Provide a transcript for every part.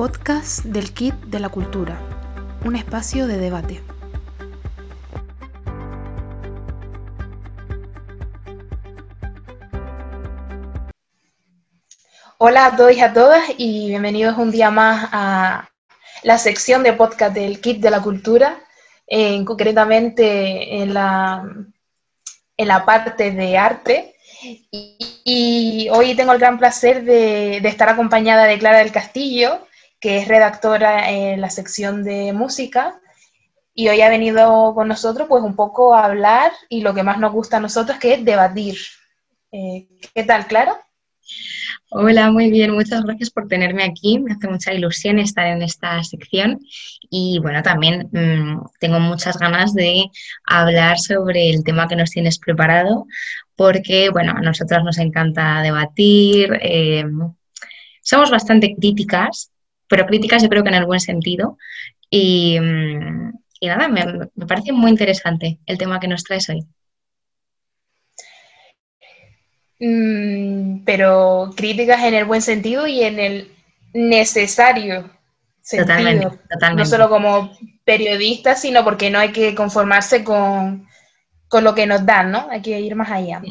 Podcast del Kit de la Cultura, un espacio de debate. Hola a todos y a todas y bienvenidos un día más a la sección de podcast del Kit de la Cultura, en, concretamente en la, en la parte de arte. Y, hoy tengo el gran placer de, estar acompañada de Clara del Castillo, que es redactora en la sección de música. Y hoy ha venido con nosotros pues un poco a hablar y lo que más nos gusta a nosotros que es debatir. Eh, ¿Qué tal, Clara? Hola, muy bien, muchas gracias por tenerme aquí. Me hace mucha ilusión estar en esta sección y bueno, también mm, tengo muchas ganas de hablar sobre el tema que nos tienes preparado porque bueno, a nosotras nos encanta debatir, eh, somos bastante críticas, pero críticas yo creo que en el buen sentido y, nada, me parece muy interesante el tema que nos traes hoy. Mm, pero críticas en el buen sentido y en el necesario sentido. No solo como periodistas, sino porque no hay que conformarse con, lo que nos dan, ¿no? Hay que ir más allá.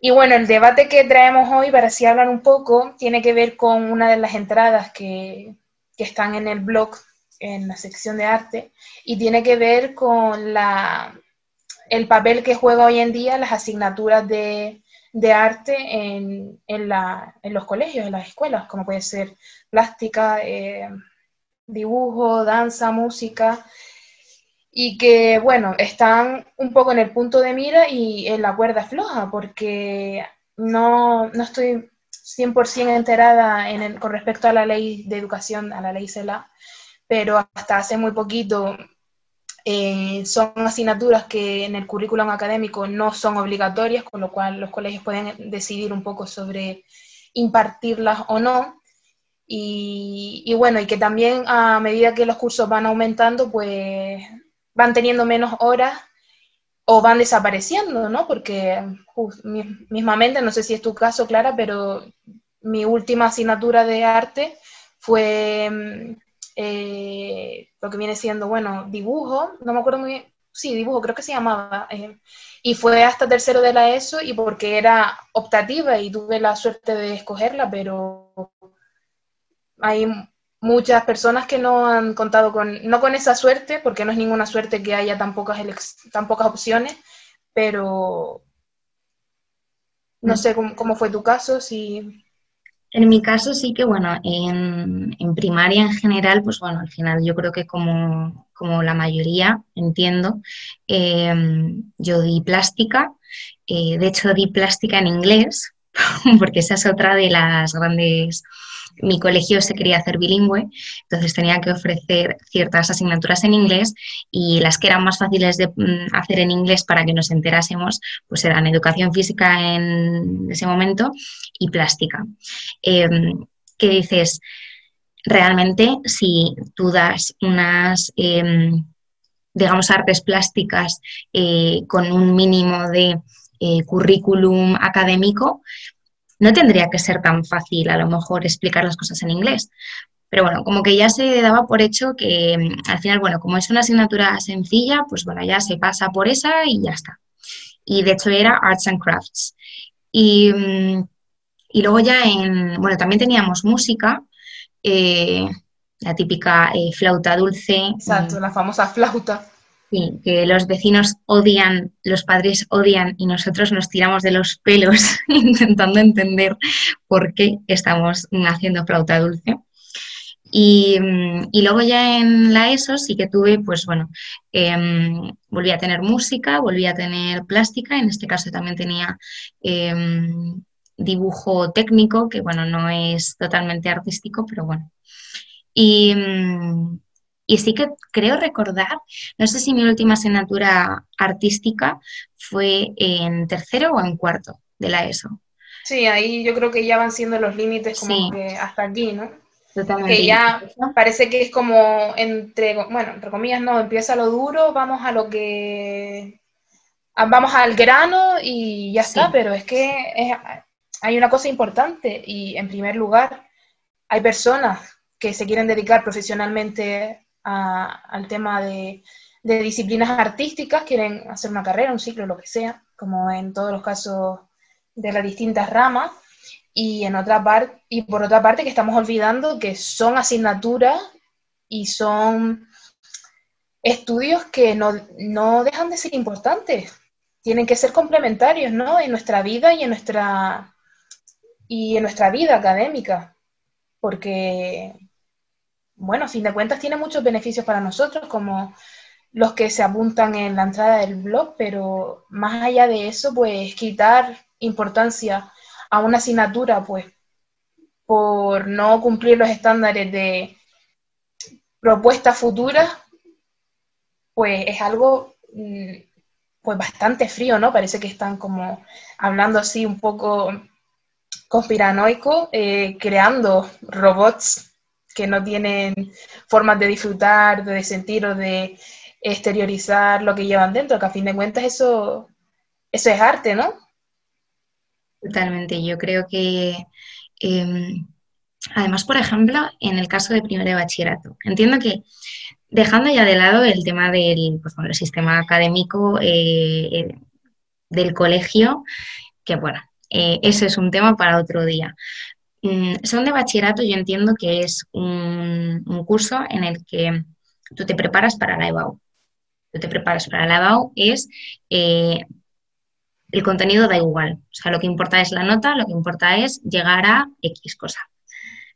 Y bueno, el debate que traemos hoy, para así hablar un poco, tiene que ver con una de las entradas que, que están en el blog, en la sección de arte, y tiene que ver con la, el papel que juega hoy en día las asignaturas de, de arte en, en, la, en, los colegios, en las escuelas, como puede ser plástica, eh, dibujo, danza, música, y que, bueno, están un poco en el punto de mira y en la cuerda floja, porque no, no estoy 100% enterada en con respecto a la ley de educación, a la ley CELA, pero hasta hace muy poquito eh, son asignaturas que en el currículum académico no son obligatorias, con lo cual los colegios pueden decidir un poco sobre impartirlas o no. Y, bueno, y que también a medida que los cursos van aumentando, pues van teniendo menos horas o van desapareciendo, ¿no? Porque mismamente, no sé si es tu caso, Clara, pero mi última asignatura de arte fue eh, lo que viene siendo, bueno, dibujo, no me acuerdo muy bien, sí, dibujo, creo que se llamaba, eh, y fue hasta tercero de la ESO y porque era optativa y tuve la suerte de escogerla, pero hay muchas personas que no han contado con, no con esa suerte, porque no es ninguna suerte que haya tan pocas, tan pocas opciones, pero no sé cómo, cómo fue tu caso, si... En mi caso sí que, bueno, en, primaria en general, pues bueno, al final yo creo que como, la mayoría, entiendo, em, yo di plástica, eh, de hecho di plástica en inglés, porque esa es otra de las grandes mi colegio se quería hacer bilingüe, entonces tenía que ofrecer ciertas asignaturas en inglés y las que eran más fáciles de mm, hacer en inglés para que nos enterásemos, pues eran educación física en ese momento y plástica. Em, ¿Qué dices? Realmente, si tú das unas, em, digamos, artes plásticas eh, con un mínimo de eh, currículum académico, no tendría que ser tan fácil a lo mejor explicar las cosas en inglés. Pero bueno, como que ya se daba por hecho que mm, al final, bueno, como es una asignatura sencilla, pues bueno, ya se pasa por esa y ya está. Y de hecho era Arts and Crafts. Y, mm, luego ya en, bueno, también teníamos música, eh, la típica eh, flauta dulce. Exacto, la famosa flauta. Sí, que los vecinos odian, los padres odian y nosotros nos tiramos de los pelos intentando entender por qué estamos haciendo flauta dulce. Y, luego ya en la ESO sí que tuve, pues bueno, em, volví a tener música, volví a tener plástica, en este caso también tenía em, dibujo técnico, que bueno, no es totalmente artístico, pero bueno. Y, y sí que creo recordar, no sé si mi última asignatura artística fue en tercero o en cuarto de la ESO. Sí, ahí yo creo que ya van siendo los límites como que hasta aquí, ¿no? Totalmente. Que ya parece que es como entre, bueno, entre comillas, no, empieza lo duro, vamos a lo que, vamos al grano y ya está, pero es que hay una cosa importante y en primer lugar, hay personas que se quieren dedicar profesionalmente al tema de, disciplinas artísticas, quieren hacer una carrera, un ciclo, lo que sea, como en todos los casos de las distintas ramas, y, en otra parte, y por otra parte que estamos olvidando que son asignaturas y son estudios que no, no dejan de ser importantes, tienen que ser complementarios, ¿no? En nuestra vida y en nuestra, y en nuestra vida académica, porque bueno, a fin de cuentas tiene muchos beneficios para nosotros, como los que se apuntan en la entrada del blog, pero más allá de eso, pues quitar importancia a una asignatura, pues por no cumplir los estándares de propuestas futuras, pues es algo mm, pues bastante frío, ¿no? Parece que están como hablando así un poco conspiranoico, eh, creando robots que no tienen formas de disfrutar, de sentir o de exteriorizar lo que llevan dentro, que a fin de cuentas eso, eso es arte, ¿no? Totalmente, yo creo que em, además, por ejemplo, en el caso de primero de bachillerato, entiendo que dejando ya de lado el tema del pues, el sistema académico eh, eh, del colegio, que bueno, eh, ese es un tema para otro día. Mm, son de bachillerato, yo entiendo que es un, curso en el que tú te preparas para la EBAU. Tú te preparas para la EBAU es eh, el contenido da igual. O sea, lo que importa es la nota, lo que importa es llegar a X cosa.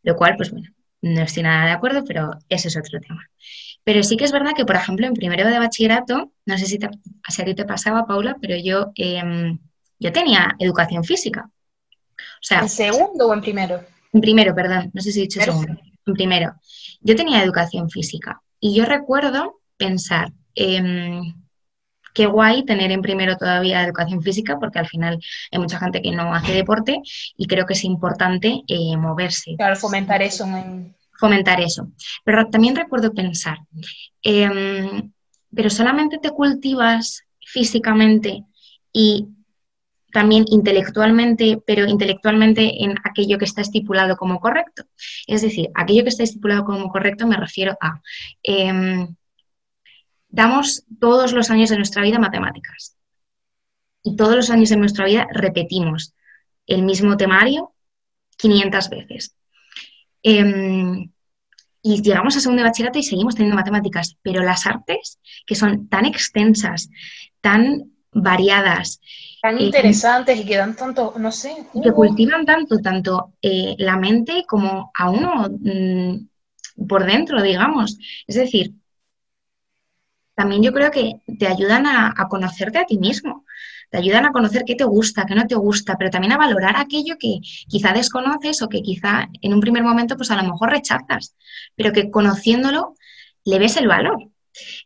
Lo cual, pues bueno, no estoy nada de acuerdo, pero ese es otro tema. Pero sí que es verdad que, por ejemplo, en primero de bachillerato, no sé si, a ti te pasaba, Paula, pero yo, em, yo tenía educación física. ¿En segundo o en primero? En primero, perdón, no sé si he dicho segundo. En primero. Yo tenía educación física y yo recuerdo pensar, em, qué guay tener en primero todavía educación física, porque al final hay mucha gente que no hace deporte y creo que es importante eh, moverse. Claro, fomentar eso. Fomentar eso. Pero también recuerdo pensar, em, pero solamente te cultivas físicamente y también intelectualmente, pero intelectualmente en aquello que está estipulado como correcto. Es decir, aquello que está estipulado como correcto me refiero a, em, damos todos los años de nuestra vida matemáticas y todos los años de nuestra vida repetimos el mismo temario 500 veces. Em, y llegamos a segundo de bachillerato y seguimos teniendo matemáticas, pero las artes, que son tan extensas, tan variadas, tan eh, interesantes y que dan tanto, no sé. Que cultivan tanto, tanto eh, la mente como a uno mm, por dentro, digamos. Es decir, también yo creo que te ayudan a, conocerte a ti mismo, te ayudan a conocer qué te gusta, qué no te gusta, pero también a valorar aquello que quizá desconoces o que quizá en un primer momento pues a lo mejor rechazas, pero que conociéndolo le ves el valor.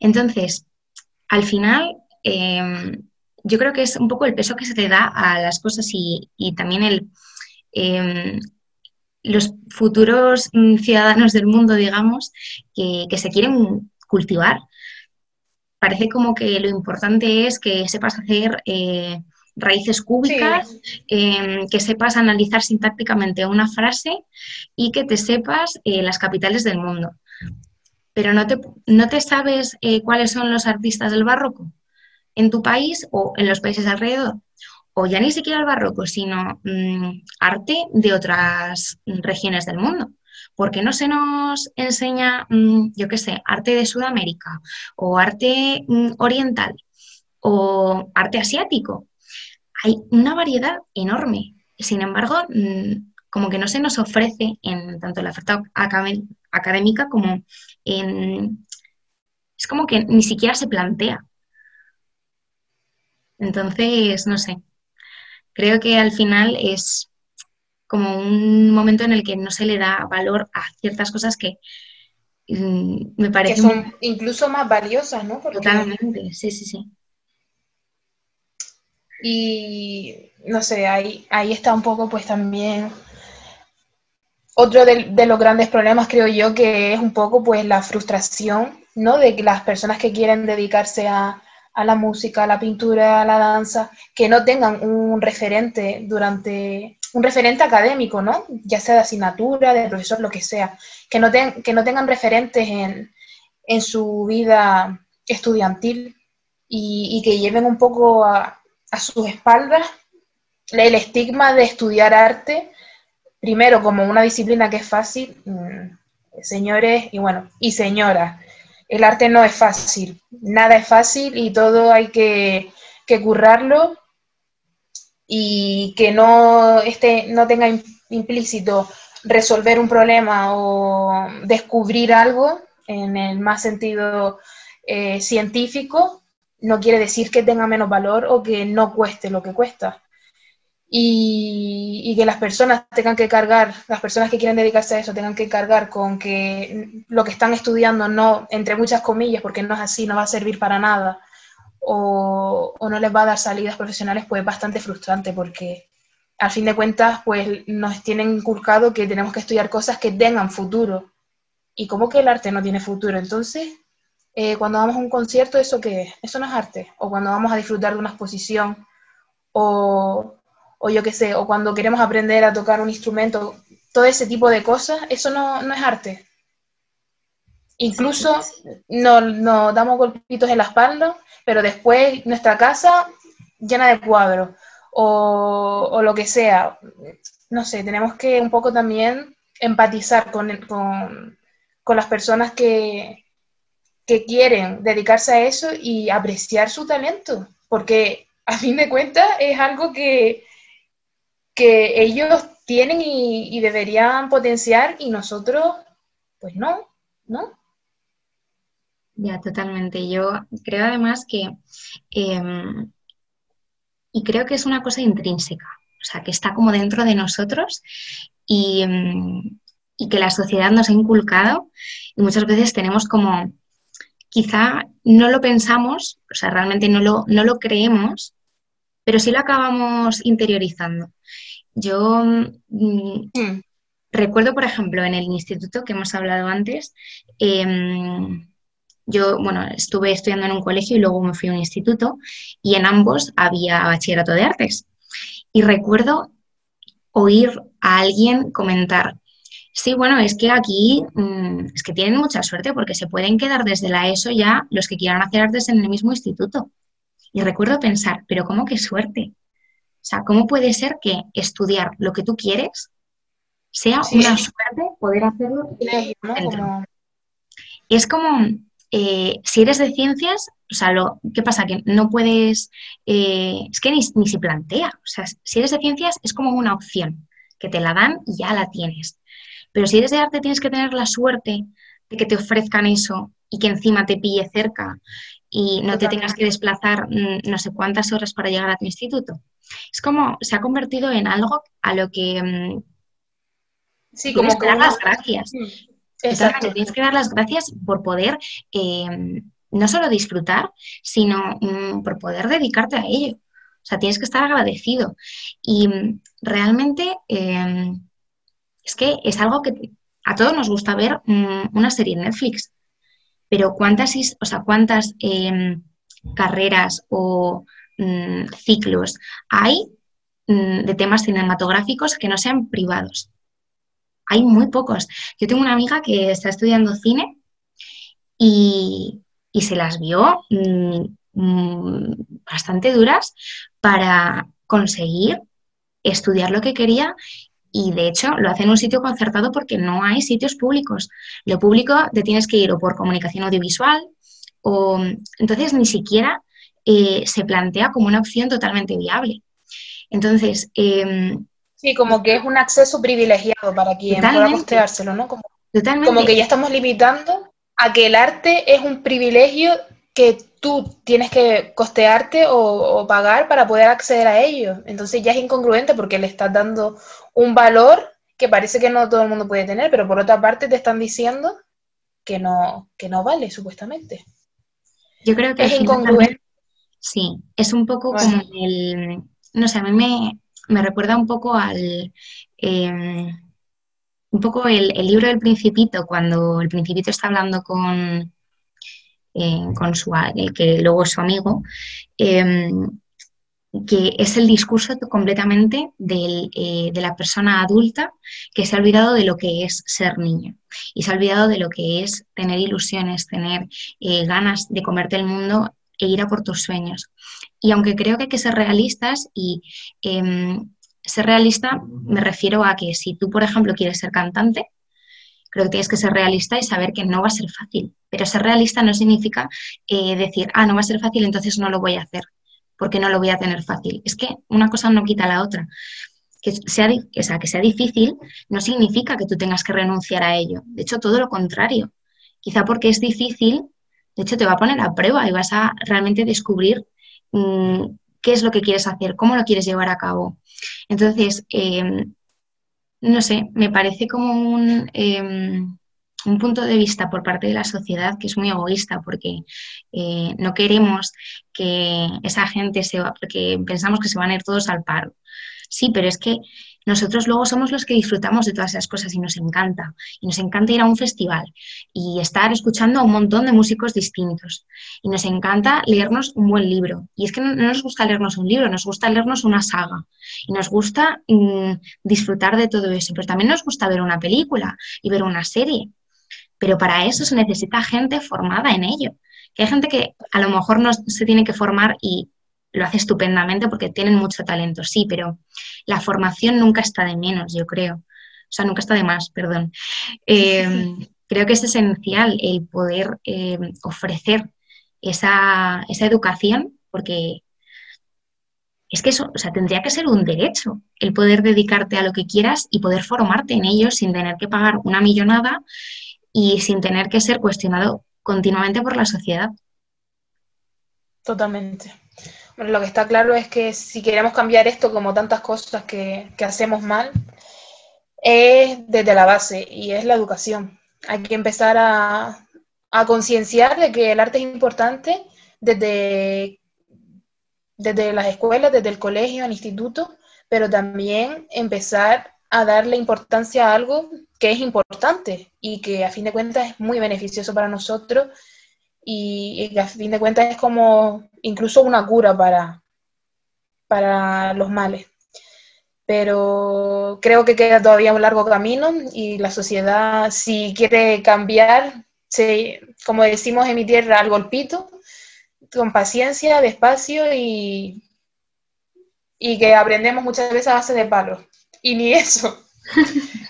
Entonces, al final, em, yo creo que es un poco el peso que se te da a las cosas y, también el, em, los futuros mm, ciudadanos del mundo, digamos, que, se quieren cultivar. Parece como que lo importante es que sepas hacer eh, raíces cúbicas, em, que sepas analizar sintácticamente una frase y que te sepas eh, las capitales del mundo. Pero no te, no te sabes eh, cuáles son los artistas del barroco en tu país o en los países alrededor. O ya ni siquiera el barroco, sino mm, arte de otras regiones del mundo. ¿Por qué no se nos enseña, mm, yo qué sé, arte de Sudamérica o arte mm, oriental o arte asiático? Hay una variedad enorme. Sin embargo, como que no se nos ofrece en tanto la oferta académica como en... Es como que ni siquiera se plantea. Entonces, no sé, creo que al final es como un momento en el que no se le da valor a ciertas cosas que mm, me parecen... Que son incluso más valiosas, ¿no? Totalmente, sí, sí, sí. Y no sé, ahí, ahí está un poco pues también otro de, de, los grandes problemas, creo yo, que es un poco pues la frustración, ¿no? De las personas que quieren dedicarse a, a la música, a la pintura, a la danza, que no tengan un referente durante un referente académico, ¿no? Ya sea de asignatura, de profesor, lo que sea, que no, que no tengan referentes en, en, su vida estudiantil y, que lleven un poco a, a sus espaldas el estigma de estudiar arte, primero como una disciplina que es fácil, mm, señores y bueno, y señoras, el arte no es fácil, nada es fácil y todo hay que, que currarlo y que no, no tenga implícito resolver un problema o descubrir algo en el más sentido eh, científico, no quiere decir que tenga menos valor o que no cueste lo que cuesta. Y, y, que las personas tengan que cargar, las personas que quieren dedicarse a eso tengan que cargar con que lo que están estudiando no, entre muchas comillas, porque no es así, no va a servir para nada, o, no les va a dar salidas profesionales, pues es bastante frustrante porque al fin de cuentas pues nos tienen inculcado que tenemos que estudiar cosas que tengan futuro. ¿Y cómo que el arte no tiene futuro? Entonces, eh, cuando vamos a un concierto, ¿eso qué es? Eso no es arte. O cuando vamos a disfrutar de una exposición, o, o yo qué sé, o cuando queremos aprender a tocar un instrumento, todo ese tipo de cosas, eso no, no es arte. Incluso nos, nos damos golpitos en la espalda pero después nuestra casa llena de cuadros o, lo que sea. No sé, tenemos que un poco también empatizar con, con, las personas que, que quieren dedicarse a eso y apreciar su talento, porque a fin de cuentas es algo que, que ellos tienen y, deberían potenciar y nosotros, pues no, ¿no? Ya, totalmente. Yo creo además que, em, y creo que es una cosa intrínseca, o sea, que está como dentro de nosotros y, em, y que la sociedad nos ha inculcado y muchas veces tenemos como, quizá no lo pensamos, o sea, realmente no lo, no lo creemos, pero sí lo acabamos interiorizando. Yo mm, mm. recuerdo, por ejemplo, en el instituto que hemos hablado antes, eh, yo, bueno, estuve estudiando en un colegio y luego me fui a un instituto y en ambos había bachillerato de artes. Y recuerdo oír a alguien comentar, sí, bueno, es que aquí mm, es que tienen mucha suerte porque se pueden quedar desde la ESO ya los que quieran hacer artes en el mismo instituto. Y recuerdo pensar, pero ¿cómo que suerte? O sea, ¿cómo puede ser que estudiar lo que tú quieres sea una suerte poder hacerlo? Es como eh, si eres de ciencias, o sea, lo, ¿qué pasa? Que no puedes, eh, es que ni, se plantea, o sea, si eres de ciencias es como una opción, que te la dan y ya la tienes. Pero si eres de arte tienes que tener la suerte de que te ofrezcan eso y que encima te pille cerca y no te tengas que desplazar mm, no sé cuántas horas para llegar a tu instituto. Es como, se ha convertido en algo a lo que... Mm, sí, como que las gracias. Exacto. Tienes que dar las gracias por poder eh, no solo disfrutar, sino mm, por poder dedicarte a ello. O sea, tienes que estar agradecido. Y mm, realmente em, es que es algo que a todos nos gusta ver mm, una serie en Netflix. Pero cuántas, o sea, cuántas em, carreras o ciclos hay de temas cinematográficos que no sean privados hay muy pocos. Yo tengo una amiga que está estudiando cine y, se las vio mm, mm, bastante duras para conseguir estudiar lo que quería y de hecho lo hace en un sitio concertado porque no hay sitios públicos. Lo público te tienes que ir o por comunicación audiovisual o entonces ni siquiera eh, se plantea como una opción totalmente viable. Entonces, em, Sí, como que es un acceso privilegiado para quien pueda costeárselo, ¿no? Como, como que ya estamos limitando a que el arte es un privilegio que tú tienes que costearte o, pagar para poder acceder a ello. Entonces ya es incongruente porque le estás dando un valor que parece que no todo el mundo puede tener, pero por otra parte te están diciendo que no, que no vale, supuestamente. Yo creo que es incongruente. Sí, es un poco como el, no sé, a mí me, me recuerda un poco al... Em, un poco el, libro del principito, cuando el principito está hablando con, eh, con su, el que luego es su amigo, em, que es el discurso completamente eh, de la persona adulta que se ha olvidado de lo que es ser niño y se ha olvidado de lo que es tener ilusiones, tener eh, ganas de comerte el mundo e ir a por tus sueños. Y aunque creo que hay que ser realistas y em, ser realista me refiero a que si tú, por ejemplo, quieres ser cantante, creo que tienes que ser realista y saber que no va a ser fácil. Pero ser realista no significa eh, decir, ah, no va a ser fácil, entonces no lo voy a hacer porque no lo voy a tener fácil. Es que una cosa no quita la otra. Que sea, o sea, que sea difícil no significa que tú tengas que renunciar a ello. De hecho, todo lo contrario. Quizá porque es difícil, de hecho, te va a poner a prueba y vas a realmente descubrir mm, qué es lo que quieres hacer, cómo lo quieres llevar a cabo. Entonces, em, no sé, me parece como un, em, un punto de vista por parte de la sociedad que es muy egoísta porque eh, no queremos que esa gente se va, porque pensamos que se van a ir todos al paro. Sí, pero es que nosotros luego somos los que disfrutamos de todas esas cosas y nos encanta. Y nos encanta ir a un festival y estar escuchando a un montón de músicos distintos. Y nos encanta leernos un buen libro. Y es que no, nos gusta leernos un libro, nos gusta leernos una saga. Y nos gusta mm, disfrutar de todo eso. Pero también nos gusta ver una película y ver una serie. Pero para eso se necesita gente formada en ello. Que hay gente que a lo mejor no se tiene que formar y lo hace estupendamente porque tienen mucho talento, sí, pero la formación nunca está de menos, yo creo. O sea, nunca está de más, perdón. Em, creo que es esencial el poder em, ofrecer esa, esa, educación porque es que eso, o sea, tendría que ser un derecho el poder dedicarte a lo que quieras y poder formarte en ello sin tener que pagar una millonada y sin tener que ser cuestionado continuamente por la sociedad. Totalmente. Bueno, lo que está claro es que si queremos cambiar esto, como tantas cosas que, hacemos mal, es desde la base y es la educación. Hay que empezar a, a concienciar de que el arte es importante desde, desde las escuelas, desde el colegio, el instituto, pero también empezar a darle importancia a algo que es importante y que a fin de cuentas es muy beneficioso para nosotros y, que a fin de cuentas es como incluso una cura para, para los males. Pero creo que queda todavía un largo camino y la sociedad, si quiere cambiar, se, como decimos en mi tierra, al golpito, con paciencia, despacio y, y que aprendemos muchas veces a base de palos y ni eso.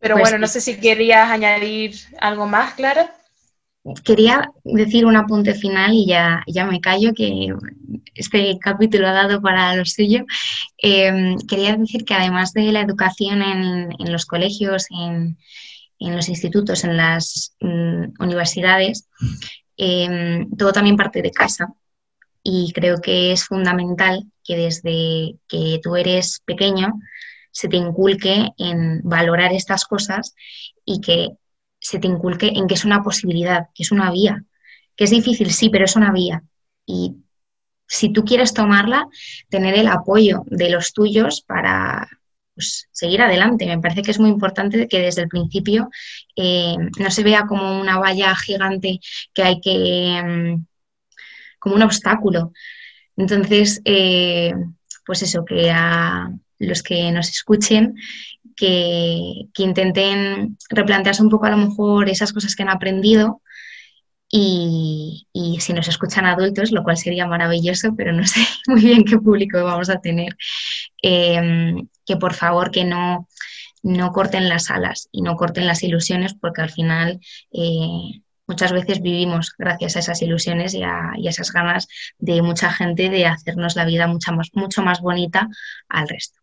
Pero pues bueno, no sé si querías añadir algo más, Clara. Quería decir un apunte final y ya, ya me callo, que este capítulo ha dado para lo suyo. Em, quería decir que además de la educación en, los colegios, en, los institutos, en las mm, universidades, em, todo también parte de casa y creo que es fundamental que desde que tú eres pequeño se te inculque en valorar estas cosas y que se te inculque en que es una posibilidad, que es una vía, que es difícil, sí, pero es una vía. Y si tú quieres tomarla, tener el apoyo de los tuyos para pues, seguir adelante. Me parece que es muy importante que desde el principio eh, no se vea como una valla gigante que hay que... Mm, como un obstáculo. Entonces, eh, pues eso, que a los que nos escuchen, que, intenten replantearse un poco a lo mejor esas cosas que han aprendido y, si nos escuchan adultos, lo cual sería maravilloso, pero no sé muy bien qué público vamos a tener, eh, que por favor que no, no corten las alas y no corten las ilusiones porque al final eh, muchas veces vivimos gracias a esas ilusiones y a, esas ganas de mucha gente de hacernos la vida mucho más, mucho más bonita al resto.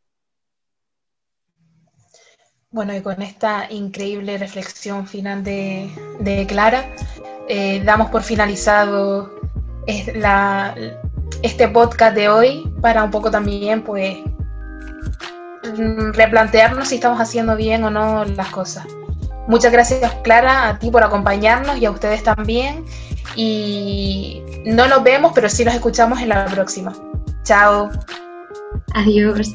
Bueno, y con esta increíble reflexión final de, Clara, eh, damos por finalizado este podcast de hoy para un poco también, pues, replantearnos si estamos haciendo bien o no las cosas. Muchas gracias, Clara, a ti por acompañarnos y a ustedes también. Y no nos vemos, pero sí nos escuchamos en la próxima. Chao. Adiós.